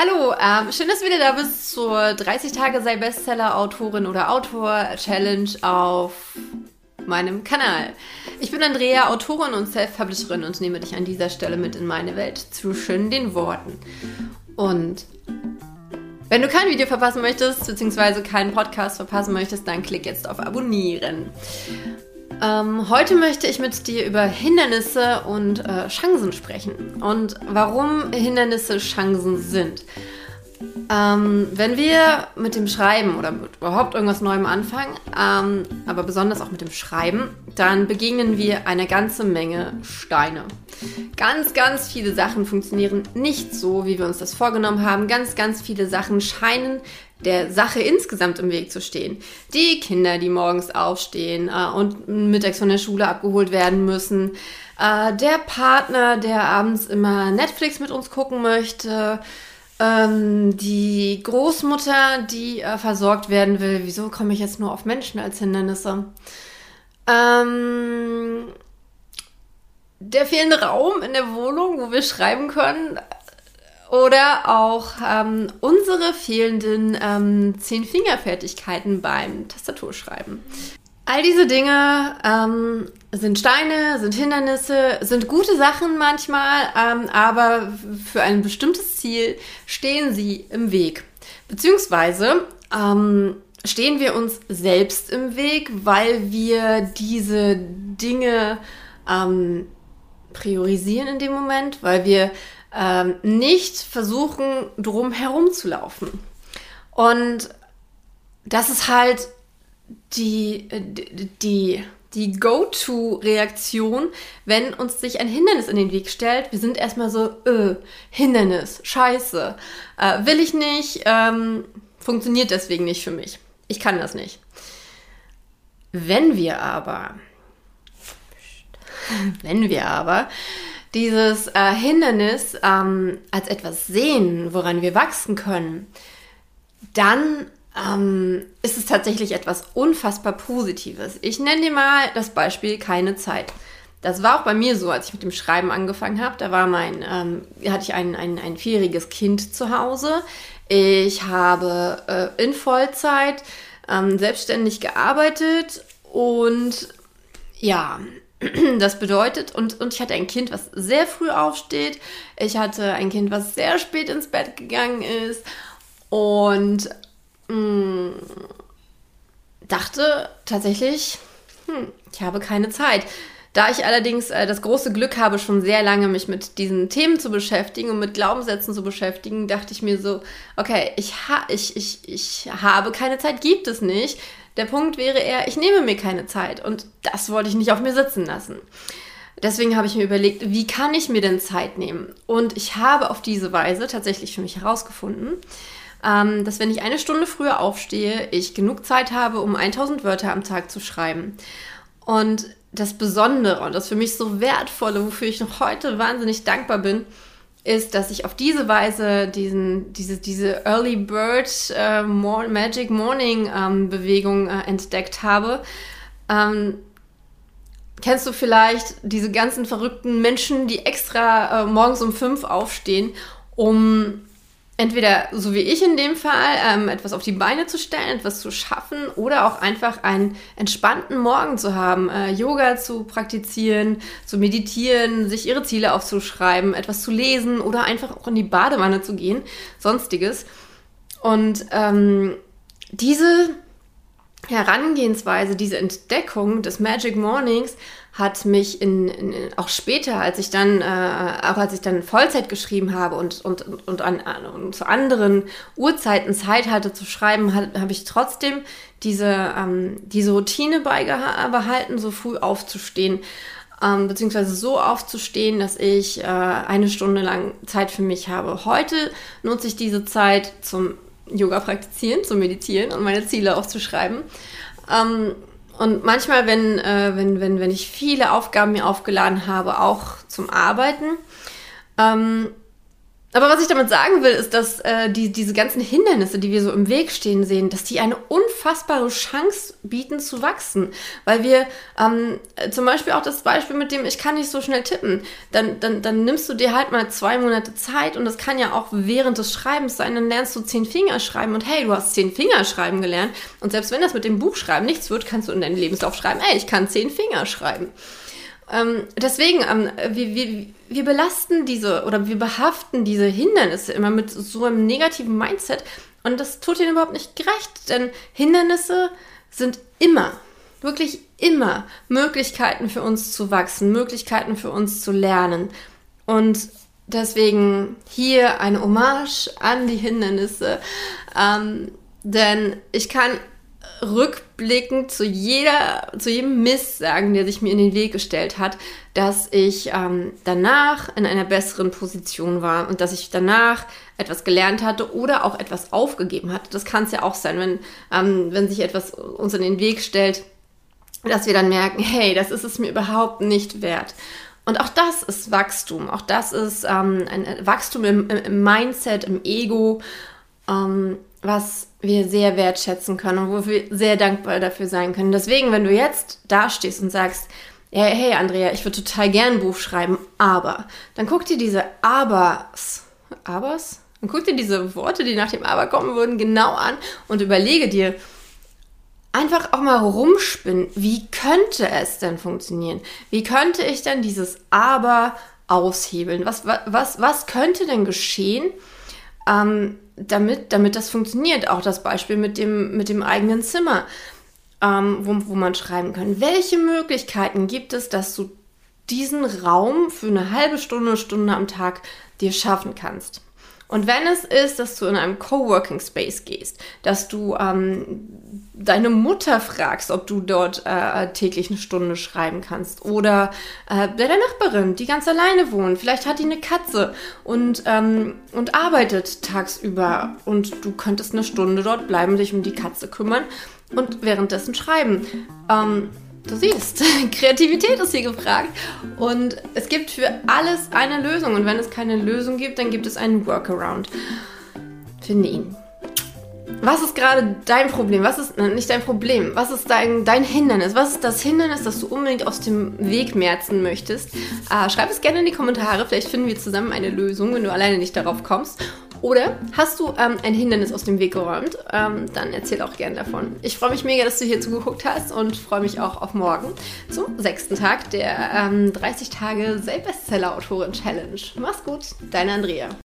Hallo, ähm, schön, dass du wieder da bist zur 30 Tage sei Bestseller-Autorin oder Autor-Challenge auf meinem Kanal. Ich bin Andrea, Autorin und Self-Publisherin und nehme dich an dieser Stelle mit in meine Welt zwischen den Worten. Und wenn du kein Video verpassen möchtest, beziehungsweise keinen Podcast verpassen möchtest, dann klick jetzt auf Abonnieren. Ähm, heute möchte ich mit dir über Hindernisse und äh, Chancen sprechen und warum Hindernisse Chancen sind. Ähm, wenn wir mit dem Schreiben oder mit überhaupt irgendwas Neuem anfangen, ähm, aber besonders auch mit dem Schreiben, dann begegnen wir eine ganze Menge Steine. Ganz, ganz viele Sachen funktionieren nicht so, wie wir uns das vorgenommen haben. Ganz, ganz viele Sachen scheinen der Sache insgesamt im Weg zu stehen. Die Kinder, die morgens aufstehen äh, und mittags von der Schule abgeholt werden müssen. Äh, der Partner, der abends immer Netflix mit uns gucken möchte. Ähm, die Großmutter, die äh, versorgt werden will. Wieso komme ich jetzt nur auf Menschen als Hindernisse? Ähm, der fehlende Raum in der Wohnung, wo wir schreiben können. Oder auch ähm, unsere fehlenden ähm, Zehn-Finger-Fertigkeiten beim Tastaturschreiben. All diese Dinge ähm, sind Steine, sind Hindernisse, sind gute Sachen manchmal, ähm, aber für ein bestimmtes Ziel stehen sie im Weg. Beziehungsweise ähm, stehen wir uns selbst im Weg, weil wir diese Dinge ähm, priorisieren in dem Moment, weil wir ähm, nicht versuchen, drum herum zu laufen. Und das ist halt die, die, die Go-To-Reaktion, wenn uns sich ein Hindernis in den Weg stellt. Wir sind erstmal so, äh, Hindernis, scheiße, äh, will ich nicht, ähm, funktioniert deswegen nicht für mich. Ich kann das nicht. Wenn wir aber, wenn wir aber dieses äh, Hindernis ähm, als etwas sehen, woran wir wachsen können, dann ähm, ist es tatsächlich etwas unfassbar Positives. Ich nenne dir mal das Beispiel keine Zeit. Das war auch bei mir so, als ich mit dem Schreiben angefangen habe. Da war mein, ähm, hatte ich ein, ein, ein vierjähriges Kind zu Hause. Ich habe äh, in Vollzeit ähm, selbstständig gearbeitet und ja, das bedeutet, und, und ich hatte ein Kind, was sehr früh aufsteht. Ich hatte ein Kind, was sehr spät ins Bett gegangen ist. Und mh, mm, dachte tatsächlich, hm, ich habe keine Zeit. Da ich allerdings äh, das große Glück habe, schon sehr lange mich mit diesen Themen zu beschäftigen und mit Glaubenssätzen zu beschäftigen, dachte ich mir so, okay, ich, ha ich, ich, ich habe keine Zeit, gibt es nicht. Der Punkt wäre eher, ich nehme mir keine Zeit und das wollte ich nicht auf mir sitzen lassen. Deswegen habe ich mir überlegt, wie kann ich mir denn Zeit nehmen? Und ich habe auf diese Weise tatsächlich für mich herausgefunden, ähm, dass wenn ich eine Stunde früher aufstehe, ich genug Zeit habe, um 1000 Wörter am Tag zu schreiben. Und das Besondere und das für mich so wertvolle, wofür ich noch heute wahnsinnig dankbar bin, ist, dass ich auf diese Weise diesen, diese, diese Early Bird äh, Magic Morning ähm, Bewegung äh, entdeckt habe. Ähm, kennst du vielleicht diese ganzen verrückten Menschen, die extra äh, morgens um fünf aufstehen, um entweder, so wie ich in dem Fall, ähm, etwas auf die Beine zu stellen, etwas zu schaffen oder auch einfach einen entspannten Morgen zu haben, äh, Yoga zu praktizieren, zu meditieren, sich ihre Ziele aufzuschreiben, etwas zu lesen oder einfach auch in die Badewanne zu gehen, sonstiges. Und ähm, diese Herangehensweise, diese Entdeckung des Magic Mornings hat mich in, in, auch später, als ich dann, äh, auch als ich dann Vollzeit geschrieben habe und, und, und, an, und zu anderen Uhrzeiten Zeit hatte zu schreiben, habe ich trotzdem diese, ähm, diese Routine beibehalten, so früh aufzustehen. Ähm, beziehungsweise so aufzustehen, dass ich äh, eine Stunde lang Zeit für mich habe. Heute nutze ich diese Zeit zum Yoga praktizieren, zum Meditieren und meine Ziele aufzuschreiben. Ähm, und manchmal, wenn, äh, wenn, wenn, wenn ich viele Aufgaben mir aufgeladen habe, auch zum Arbeiten, ähm, aber was ich damit sagen will, ist, dass äh, die, diese ganzen Hindernisse, die wir so im Weg stehen sehen, dass die eine unfassbare Chance bieten zu wachsen. Weil wir ähm, zum Beispiel auch das Beispiel mit dem, ich kann nicht so schnell tippen, dann, dann, dann nimmst du dir halt mal zwei Monate Zeit und das kann ja auch während des Schreibens sein, dann lernst du zehn Finger schreiben und hey, du hast zehn Finger schreiben gelernt und selbst wenn das mit dem Buchschreiben nichts wird, kannst du in deinen Lebenslauf schreiben, hey, ich kann zehn Finger schreiben. Ähm, deswegen, ähm, wir, wir, wir belasten diese oder wir behaften diese Hindernisse immer mit so einem negativen Mindset und das tut ihnen überhaupt nicht gerecht, denn Hindernisse sind immer, wirklich immer Möglichkeiten für uns zu wachsen, Möglichkeiten für uns zu lernen. Und deswegen hier eine Hommage an die Hindernisse, ähm, denn ich kann rückblickend zu jeder, zu jedem Mist sagen, der sich mir in den Weg gestellt hat, dass ich ähm, danach in einer besseren Position war und dass ich danach etwas gelernt hatte oder auch etwas aufgegeben hatte. Das kann es ja auch sein, wenn, ähm, wenn sich etwas uns in den Weg stellt, dass wir dann merken, hey, das ist es mir überhaupt nicht wert. Und auch das ist Wachstum. Auch das ist ähm, ein Wachstum im, im Mindset, im Ego. Ähm, was wir sehr wertschätzen können und wo wir sehr dankbar dafür sein können. Deswegen, wenn du jetzt dastehst und sagst, hey, hey Andrea, ich würde total gern ein Buch schreiben, aber, dann guck dir diese Abers, Abers? Dann guck dir diese Worte, die nach dem Aber kommen würden, genau an und überlege dir, einfach auch mal rumspinnen, wie könnte es denn funktionieren? Wie könnte ich denn dieses Aber aushebeln? Was, was, was könnte denn geschehen, ähm, damit, damit das funktioniert. Auch das Beispiel mit dem, mit dem eigenen Zimmer, ähm, wo, wo man schreiben kann. Welche Möglichkeiten gibt es, dass du diesen Raum für eine halbe Stunde, Stunde am Tag dir schaffen kannst? Und wenn es ist, dass du in einem Coworking Space gehst, dass du ähm, deine Mutter fragst, ob du dort äh, täglich eine Stunde schreiben kannst, oder äh, bei der Nachbarin, die ganz alleine wohnt, vielleicht hat die eine Katze und, ähm, und arbeitet tagsüber und du könntest eine Stunde dort bleiben, dich um die Katze kümmern und währenddessen schreiben. Ähm, Du siehst, Kreativität ist hier gefragt. Und es gibt für alles eine Lösung. Und wenn es keine Lösung gibt, dann gibt es einen Workaround. Finde ihn. Was ist gerade dein Problem? Was ist nicht dein Problem? Was ist dein, dein Hindernis? Was ist das Hindernis, das du unbedingt aus dem Weg merzen möchtest? Äh, schreib es gerne in die Kommentare. Vielleicht finden wir zusammen eine Lösung, wenn du alleine nicht darauf kommst. Oder hast du ähm, ein Hindernis aus dem Weg geräumt? Ähm, dann erzähl auch gerne davon. Ich freue mich mega, dass du hier zugeguckt hast und freue mich auch auf morgen zum sechsten Tag der ähm, 30 Tage Bestseller-Autorin-Challenge. Mach's gut, deine Andrea.